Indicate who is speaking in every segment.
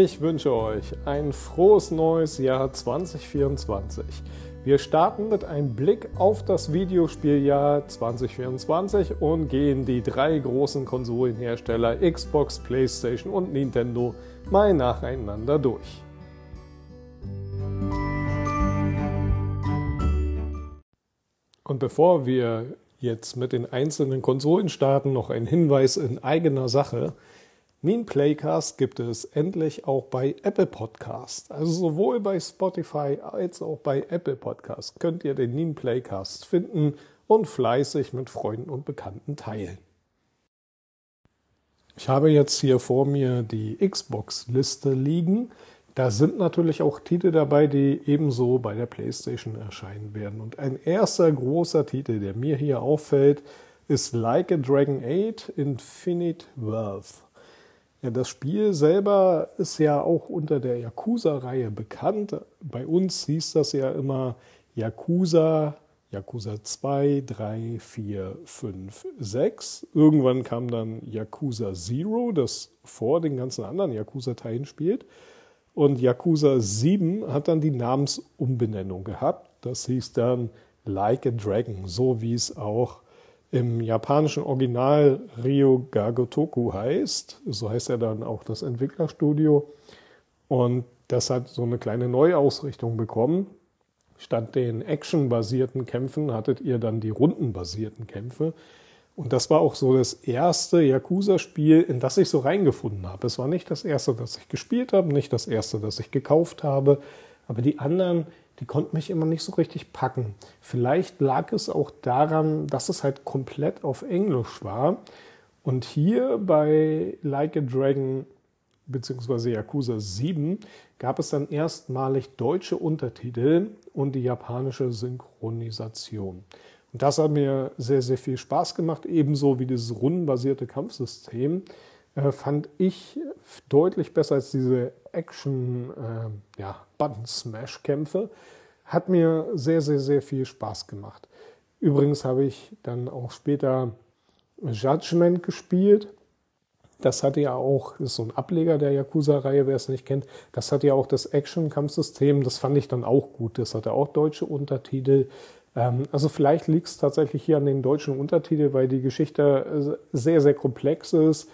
Speaker 1: Ich wünsche euch ein frohes neues Jahr 2024. Wir starten mit einem Blick auf das Videospieljahr 2024 und gehen die drei großen Konsolenhersteller Xbox, PlayStation und Nintendo mal nacheinander durch. Und bevor wir jetzt mit den einzelnen Konsolen starten, noch ein Hinweis in eigener Sache. Mean Playcast gibt es endlich auch bei Apple Podcast. Also sowohl bei Spotify als auch bei Apple Podcast könnt ihr den Mean Playcast finden und fleißig mit Freunden und Bekannten teilen. Ich habe jetzt hier vor mir die Xbox-Liste liegen. Da sind natürlich auch Titel dabei, die ebenso bei der PlayStation erscheinen werden. Und ein erster großer Titel, der mir hier auffällt, ist Like a Dragon 8 Infinite Wealth. Ja, das Spiel selber ist ja auch unter der Yakuza-Reihe bekannt. Bei uns hieß das ja immer Yakuza, Yakuza 2, 3, 4, 5, 6. Irgendwann kam dann Yakuza Zero, das vor den ganzen anderen Yakuza-Teilen spielt. Und Yakuza 7 hat dann die Namensumbenennung gehabt. Das hieß dann Like a Dragon, so wie es auch im japanischen Original Ryo Gagotoku heißt. So heißt er dann auch das Entwicklerstudio. Und das hat so eine kleine Neuausrichtung bekommen. Statt den actionbasierten Kämpfen hattet ihr dann die rundenbasierten Kämpfe. Und das war auch so das erste Yakuza-Spiel, in das ich so reingefunden habe. Es war nicht das erste, das ich gespielt habe, nicht das erste, das ich gekauft habe, aber die anderen, die konnten mich immer nicht so richtig packen. Vielleicht lag es auch daran, dass es halt komplett auf Englisch war. Und hier bei Like a Dragon bzw. Yakuza 7 gab es dann erstmalig deutsche Untertitel und die japanische Synchronisation. Und das hat mir sehr, sehr viel Spaß gemacht, ebenso wie dieses rundenbasierte Kampfsystem. Äh, fand ich deutlich besser als diese Action, äh, ja. Hat mir sehr, sehr, sehr viel Spaß gemacht. Übrigens habe ich dann auch später Judgment gespielt. Das hatte ja auch, das ist so ein Ableger der Yakuza-Reihe, wer es nicht kennt. Das hat ja auch das Action-Kampfsystem. Das fand ich dann auch gut. Das hatte auch deutsche Untertitel. Ähm, also vielleicht liegt es tatsächlich hier an den deutschen Untertiteln, weil die Geschichte äh, sehr, sehr komplex ist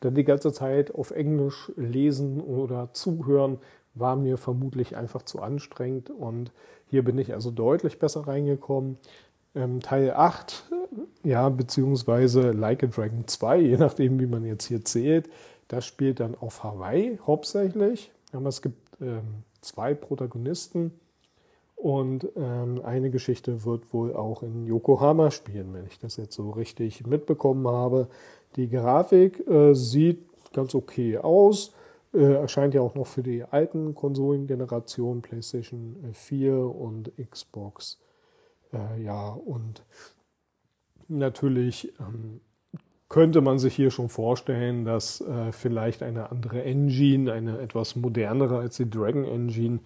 Speaker 1: dann die ganze Zeit auf Englisch lesen oder zuhören war mir vermutlich einfach zu anstrengend und hier bin ich also deutlich besser reingekommen. Ähm, Teil 8, ja, beziehungsweise Like a Dragon 2, je nachdem, wie man jetzt hier zählt, das spielt dann auf Hawaii hauptsächlich. Aber es gibt ähm, zwei Protagonisten und ähm, eine Geschichte wird wohl auch in Yokohama spielen, wenn ich das jetzt so richtig mitbekommen habe. Die Grafik äh, sieht ganz okay aus. Äh, erscheint ja auch noch für die alten Konsolengenerationen, PlayStation 4 und Xbox. Äh, ja, und natürlich ähm, könnte man sich hier schon vorstellen, dass äh, vielleicht eine andere Engine, eine etwas modernere als die Dragon Engine,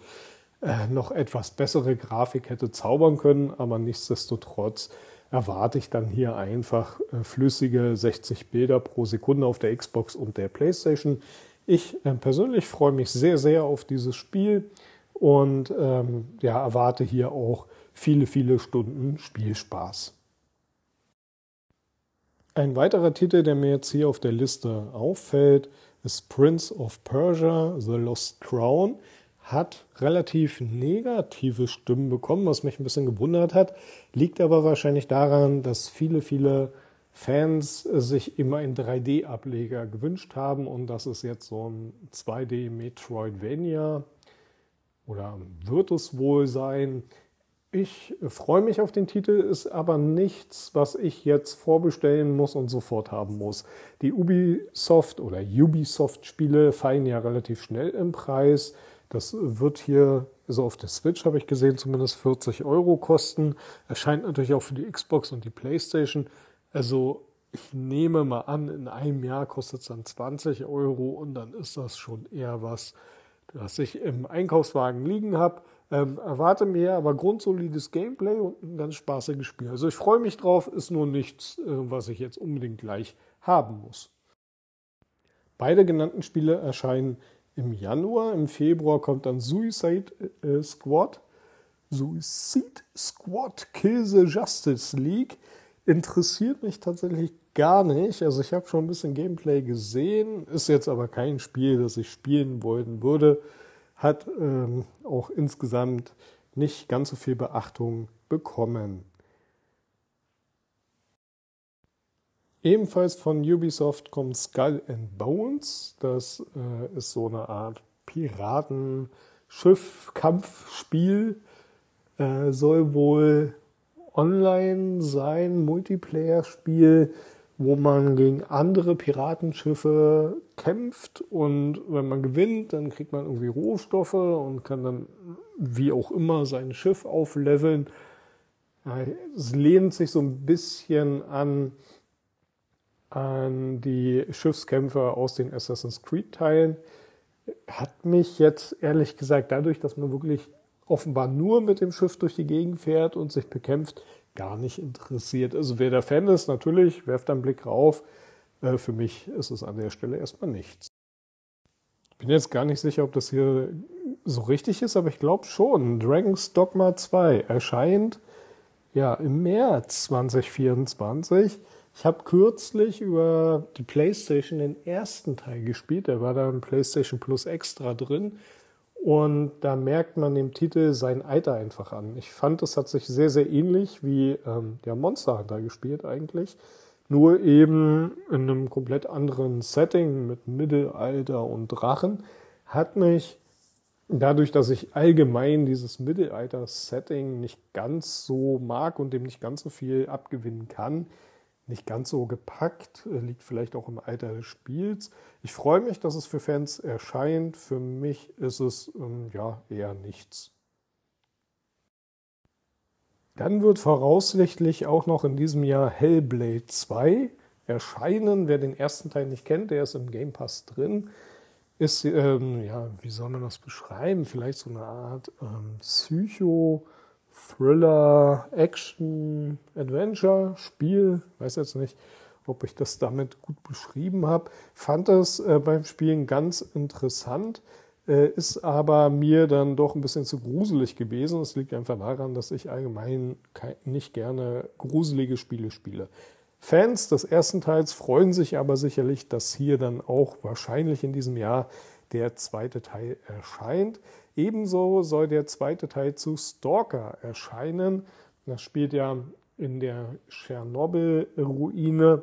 Speaker 1: äh, noch etwas bessere Grafik hätte zaubern können, aber nichtsdestotrotz erwarte ich dann hier einfach äh, flüssige 60 Bilder pro Sekunde auf der Xbox und der PlayStation. Ich äh, persönlich freue mich sehr, sehr auf dieses Spiel und ähm, ja, erwarte hier auch viele, viele Stunden Spielspaß. Ein weiterer Titel, der mir jetzt hier auf der Liste auffällt, ist Prince of Persia, The Lost Crown hat relativ negative Stimmen bekommen, was mich ein bisschen gewundert hat. Liegt aber wahrscheinlich daran, dass viele, viele Fans sich immer einen 3D-Ableger gewünscht haben und das ist jetzt so ein 2D-Metroidvania oder wird es wohl sein. Ich freue mich auf den Titel, ist aber nichts, was ich jetzt vorbestellen muss und sofort haben muss. Die Ubisoft oder Ubisoft-Spiele fallen ja relativ schnell im Preis. Das wird hier, also auf der Switch habe ich gesehen, zumindest 40 Euro kosten. Erscheint natürlich auch für die Xbox und die PlayStation. Also ich nehme mal an, in einem Jahr kostet es dann 20 Euro und dann ist das schon eher was, das ich im Einkaufswagen liegen habe. Ähm, erwarte mir aber grundsolides Gameplay und ein ganz spaßiges Spiel. Also ich freue mich drauf, ist nur nichts, äh, was ich jetzt unbedingt gleich haben muss. Beide genannten Spiele erscheinen im Januar. Im Februar kommt dann Suicide äh, Squad. Suicide Squad Kill the Justice League. Interessiert mich tatsächlich gar nicht. Also ich habe schon ein bisschen Gameplay gesehen, ist jetzt aber kein Spiel, das ich spielen wollen würde. Hat ähm, auch insgesamt nicht ganz so viel Beachtung bekommen. Ebenfalls von Ubisoft kommt Skull and Bones. Das äh, ist so eine Art Piratenschiff-Kampfspiel. Äh, soll wohl online sein, Multiplayer-Spiel, wo man gegen andere Piratenschiffe kämpft und wenn man gewinnt, dann kriegt man irgendwie Rohstoffe und kann dann wie auch immer sein Schiff aufleveln. Es lehnt sich so ein bisschen an an die Schiffskämpfer aus den Assassin's Creed-Teilen. Hat mich jetzt ehrlich gesagt dadurch, dass man wirklich offenbar nur mit dem Schiff durch die Gegend fährt und sich bekämpft, gar nicht interessiert. Also wer der Fan ist, natürlich, werft einen Blick rauf. Äh, für mich ist es an der Stelle erstmal nichts. Ich bin jetzt gar nicht sicher, ob das hier so richtig ist, aber ich glaube schon. Dragon's Dogma 2 erscheint ja im März 2024. Ich habe kürzlich über die PlayStation den ersten Teil gespielt. Der war da im PlayStation Plus extra drin. Und da merkt man dem Titel sein Alter einfach an. Ich fand, es hat sich sehr, sehr ähnlich wie ähm, der Monster Hunter gespielt eigentlich. Nur eben in einem komplett anderen Setting mit Mittelalter und Drachen. Hat mich dadurch, dass ich allgemein dieses Mittelalter-Setting nicht ganz so mag und dem nicht ganz so viel abgewinnen kann, nicht ganz so gepackt, äh, liegt vielleicht auch im Alter des Spiels. Ich freue mich, dass es für Fans erscheint. Für mich ist es ähm, ja eher nichts. Dann wird voraussichtlich auch noch in diesem Jahr Hellblade 2 erscheinen. Wer den ersten Teil nicht kennt, der ist im Game Pass drin. Ist, ähm, ja, wie soll man das beschreiben? Vielleicht so eine Art ähm, Psycho- Thriller, Action, Adventure, Spiel, weiß jetzt nicht, ob ich das damit gut beschrieben habe. Fand das äh, beim Spielen ganz interessant, äh, ist aber mir dann doch ein bisschen zu gruselig gewesen. Es liegt einfach daran, dass ich allgemein nicht gerne gruselige Spiele spiele. Fans des ersten Teils freuen sich aber sicherlich, dass hier dann auch wahrscheinlich in diesem Jahr der zweite Teil erscheint. Ebenso soll der zweite Teil zu Stalker erscheinen. Das spielt ja in der Tschernobyl-Ruine.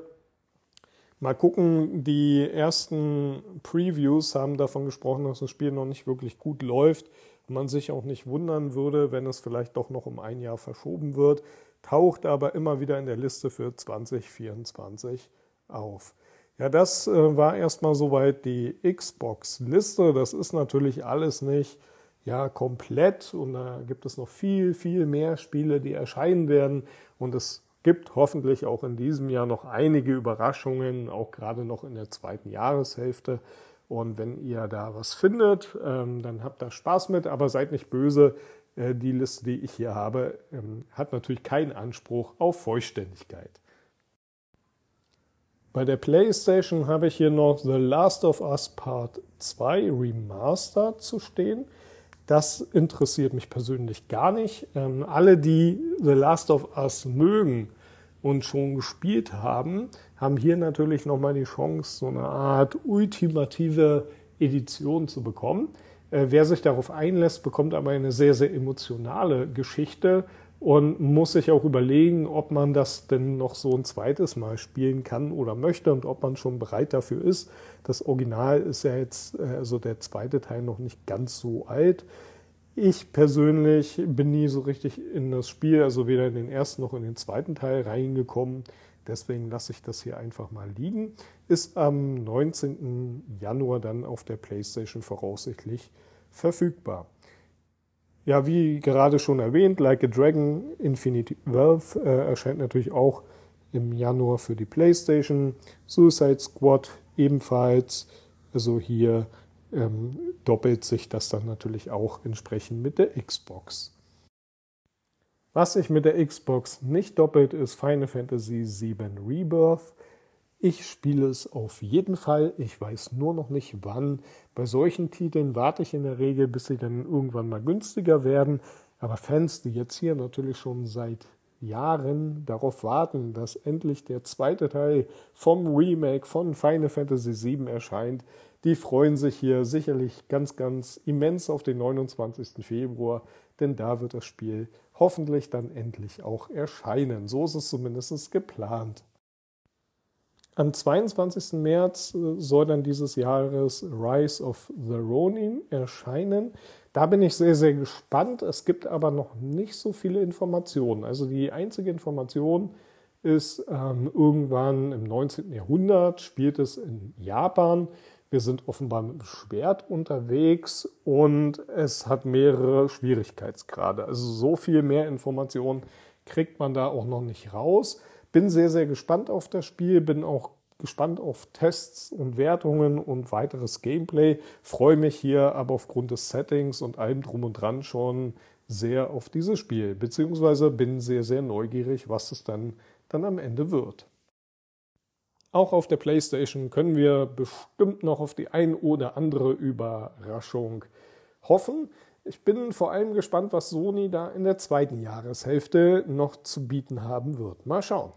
Speaker 1: Mal gucken, die ersten Previews haben davon gesprochen, dass das Spiel noch nicht wirklich gut läuft. Man sich auch nicht wundern würde, wenn es vielleicht doch noch um ein Jahr verschoben wird, taucht aber immer wieder in der Liste für 2024 auf. Ja, das äh, war erstmal soweit die Xbox-Liste. Das ist natürlich alles nicht ja, komplett und da gibt es noch viel, viel mehr Spiele, die erscheinen werden und es gibt hoffentlich auch in diesem Jahr noch einige Überraschungen, auch gerade noch in der zweiten Jahreshälfte. Und wenn ihr da was findet, ähm, dann habt da Spaß mit, aber seid nicht böse. Äh, die Liste, die ich hier habe, ähm, hat natürlich keinen Anspruch auf Vollständigkeit. Bei der PlayStation habe ich hier noch The Last of Us Part 2 Remastered zu stehen. Das interessiert mich persönlich gar nicht. Ähm, alle, die The Last of Us mögen und schon gespielt haben, haben hier natürlich nochmal die Chance, so eine Art ultimative Edition zu bekommen. Äh, wer sich darauf einlässt, bekommt aber eine sehr, sehr emotionale Geschichte und muss sich auch überlegen, ob man das denn noch so ein zweites Mal spielen kann oder möchte und ob man schon bereit dafür ist. Das Original ist ja jetzt, äh, also der zweite Teil noch nicht ganz so alt. Ich persönlich bin nie so richtig in das Spiel, also weder in den ersten noch in den zweiten Teil reingekommen. Deswegen lasse ich das hier einfach mal liegen. Ist am 19. Januar dann auf der PlayStation voraussichtlich verfügbar. Ja, wie gerade schon erwähnt, Like a Dragon Infinity Wealth äh, erscheint natürlich auch im Januar für die PlayStation. Suicide Squad ebenfalls. Also hier ähm, doppelt sich das dann natürlich auch entsprechend mit der Xbox. Was sich mit der Xbox nicht doppelt, ist Final Fantasy VII Rebirth. Ich spiele es auf jeden Fall. Ich weiß nur noch nicht wann. Bei solchen Titeln warte ich in der Regel, bis sie dann irgendwann mal günstiger werden. Aber Fans, die jetzt hier natürlich schon seit Jahren darauf warten, dass endlich der zweite Teil vom Remake von Final Fantasy VII erscheint, die freuen sich hier sicherlich ganz, ganz immens auf den 29. Februar, denn da wird das Spiel hoffentlich dann endlich auch erscheinen. So ist es zumindest geplant. Am 22. März äh, soll dann dieses Jahres Rise of the Ronin erscheinen. Da bin ich sehr, sehr gespannt. Es gibt aber noch nicht so viele Informationen. Also die einzige Information ist, ähm, irgendwann im 19. Jahrhundert spielt es in Japan. Wir sind offenbar mit dem Schwert unterwegs und es hat mehrere Schwierigkeitsgrade. Also so viel mehr Informationen kriegt man da auch noch nicht raus. Bin sehr, sehr gespannt auf das Spiel, bin auch gespannt auf Tests und Wertungen und weiteres Gameplay. Freue mich hier aber aufgrund des Settings und allem drum und dran schon sehr auf dieses Spiel, beziehungsweise bin sehr, sehr neugierig, was es dann, dann am Ende wird. Auch auf der PlayStation können wir bestimmt noch auf die ein oder andere Überraschung hoffen. Ich bin vor allem gespannt, was Sony da in der zweiten Jahreshälfte noch zu bieten haben wird. Mal schauen.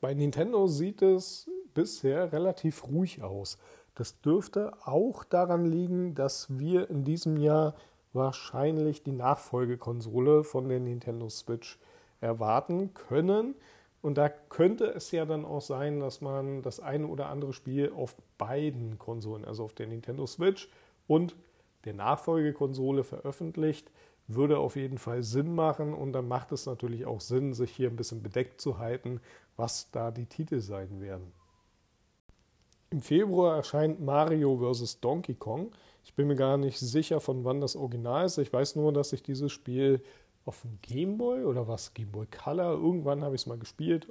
Speaker 1: Bei Nintendo sieht es bisher relativ ruhig aus. Das dürfte auch daran liegen, dass wir in diesem Jahr wahrscheinlich die Nachfolgekonsole von der Nintendo Switch erwarten können. Und da könnte es ja dann auch sein, dass man das eine oder andere Spiel auf beiden Konsolen, also auf der Nintendo Switch und der Nachfolgekonsole veröffentlicht. Würde auf jeden Fall Sinn machen und dann macht es natürlich auch Sinn, sich hier ein bisschen bedeckt zu halten, was da die Titel sein werden. Im Februar erscheint Mario vs. Donkey Kong. Ich bin mir gar nicht sicher, von wann das Original ist. Ich weiß nur, dass ich dieses Spiel auf dem Gameboy oder was, Gameboy Color, irgendwann habe ich es mal gespielt,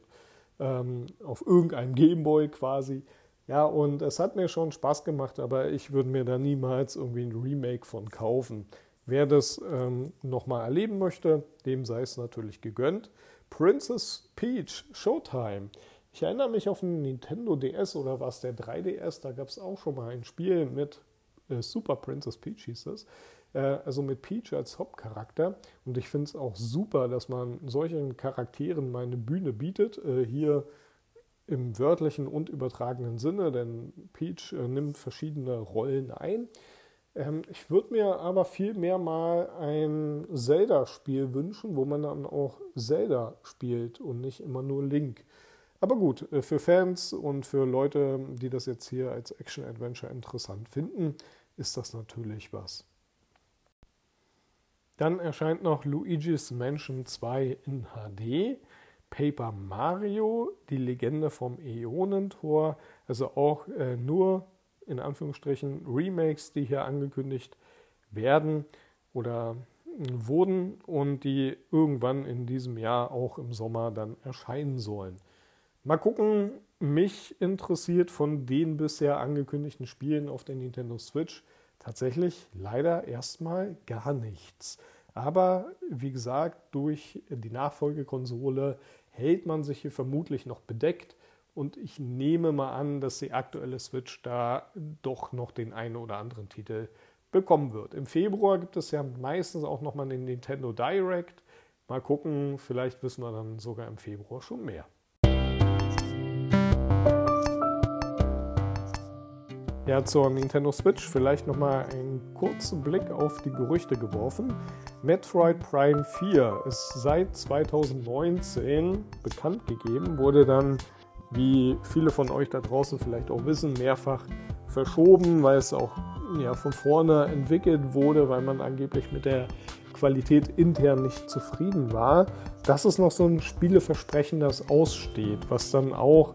Speaker 1: ähm, auf irgendeinem Gameboy quasi. Ja, und es hat mir schon Spaß gemacht, aber ich würde mir da niemals irgendwie ein Remake von kaufen. Wer das ähm, nochmal erleben möchte, dem sei es natürlich gegönnt. Princess Peach Showtime. Ich erinnere mich auf den Nintendo DS oder was, der 3DS, da gab es auch schon mal ein Spiel mit äh, Super Princess Peach hieß es. Äh, also mit Peach als Hauptcharakter. Und ich finde es auch super, dass man solchen Charakteren mal eine Bühne bietet. Äh, hier im wörtlichen und übertragenen Sinne, denn Peach äh, nimmt verschiedene Rollen ein. Ähm, ich würde mir aber viel mehr mal ein Zelda-Spiel wünschen, wo man dann auch Zelda spielt und nicht immer nur Link. Aber gut, für Fans und für Leute, die das jetzt hier als Action-Adventure interessant finden, ist das natürlich was. Dann erscheint noch Luigi's Mansion 2 in HD, Paper Mario, die Legende vom Äonentor, also auch äh, nur in Anführungsstrichen Remakes, die hier angekündigt werden oder wurden und die irgendwann in diesem Jahr auch im Sommer dann erscheinen sollen. Mal gucken, mich interessiert von den bisher angekündigten Spielen auf der Nintendo Switch tatsächlich leider erstmal gar nichts. Aber wie gesagt, durch die Nachfolgekonsole hält man sich hier vermutlich noch bedeckt und ich nehme mal an, dass die aktuelle Switch da doch noch den einen oder anderen Titel bekommen wird. Im Februar gibt es ja meistens auch nochmal den Nintendo Direct. Mal gucken, vielleicht wissen wir dann sogar im Februar schon mehr. Ja, zur Nintendo Switch vielleicht nochmal einen kurzen Blick auf die Gerüchte geworfen. Metroid Prime 4 ist seit 2019 bekannt gegeben, wurde dann wie viele von euch da draußen vielleicht auch wissen, mehrfach verschoben, weil es auch ja, von vorne entwickelt wurde, weil man angeblich mit der Qualität intern nicht zufrieden war. Das ist noch so ein Spieleversprechen, das aussteht, was dann auch,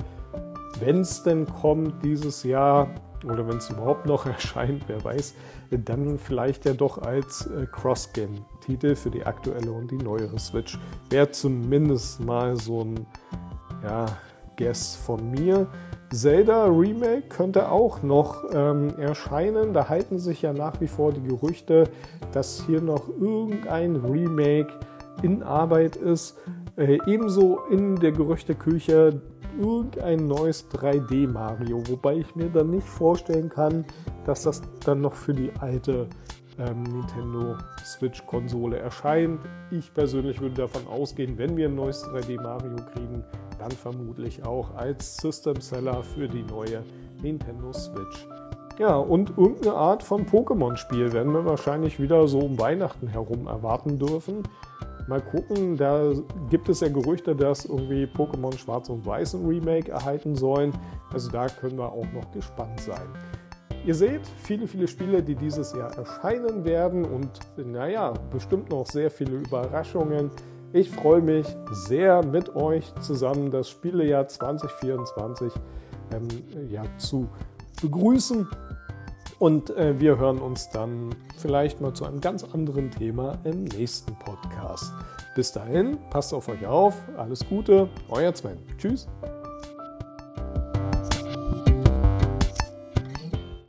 Speaker 1: wenn es denn kommt, dieses Jahr oder wenn es überhaupt noch erscheint, wer weiß, dann vielleicht ja doch als äh, Cross-Gen-Titel für die aktuelle und die neuere Switch. Wäre zumindest mal so ein ja, Guess von mir. Zelda Remake könnte auch noch ähm, erscheinen. Da halten sich ja nach wie vor die Gerüchte, dass hier noch irgendein Remake in Arbeit ist. Äh, ebenso in der Gerüchteküche irgendein neues 3D Mario, wobei ich mir dann nicht vorstellen kann, dass das dann noch für die alte ähm, Nintendo Switch Konsole erscheint. Ich persönlich würde davon ausgehen, wenn wir ein neues 3D Mario kriegen, dann vermutlich auch als System Seller für die neue Nintendo Switch. Ja, und irgendeine Art von Pokémon-Spiel werden wir wahrscheinlich wieder so um Weihnachten herum erwarten dürfen. Mal gucken, da gibt es ja Gerüchte, dass irgendwie Pokémon Schwarz und Weiß ein Remake erhalten sollen. Also da können wir auch noch gespannt sein. Ihr seht, viele, viele Spiele, die dieses Jahr erscheinen werden und naja, bestimmt noch sehr viele Überraschungen. Ich freue mich sehr mit euch zusammen das Spielejahr 2024 ähm, ja, zu begrüßen. Und äh, wir hören uns dann vielleicht mal zu einem ganz anderen Thema im nächsten Podcast. Bis dahin, passt auf euch auf, alles Gute, euer Sven. Tschüss.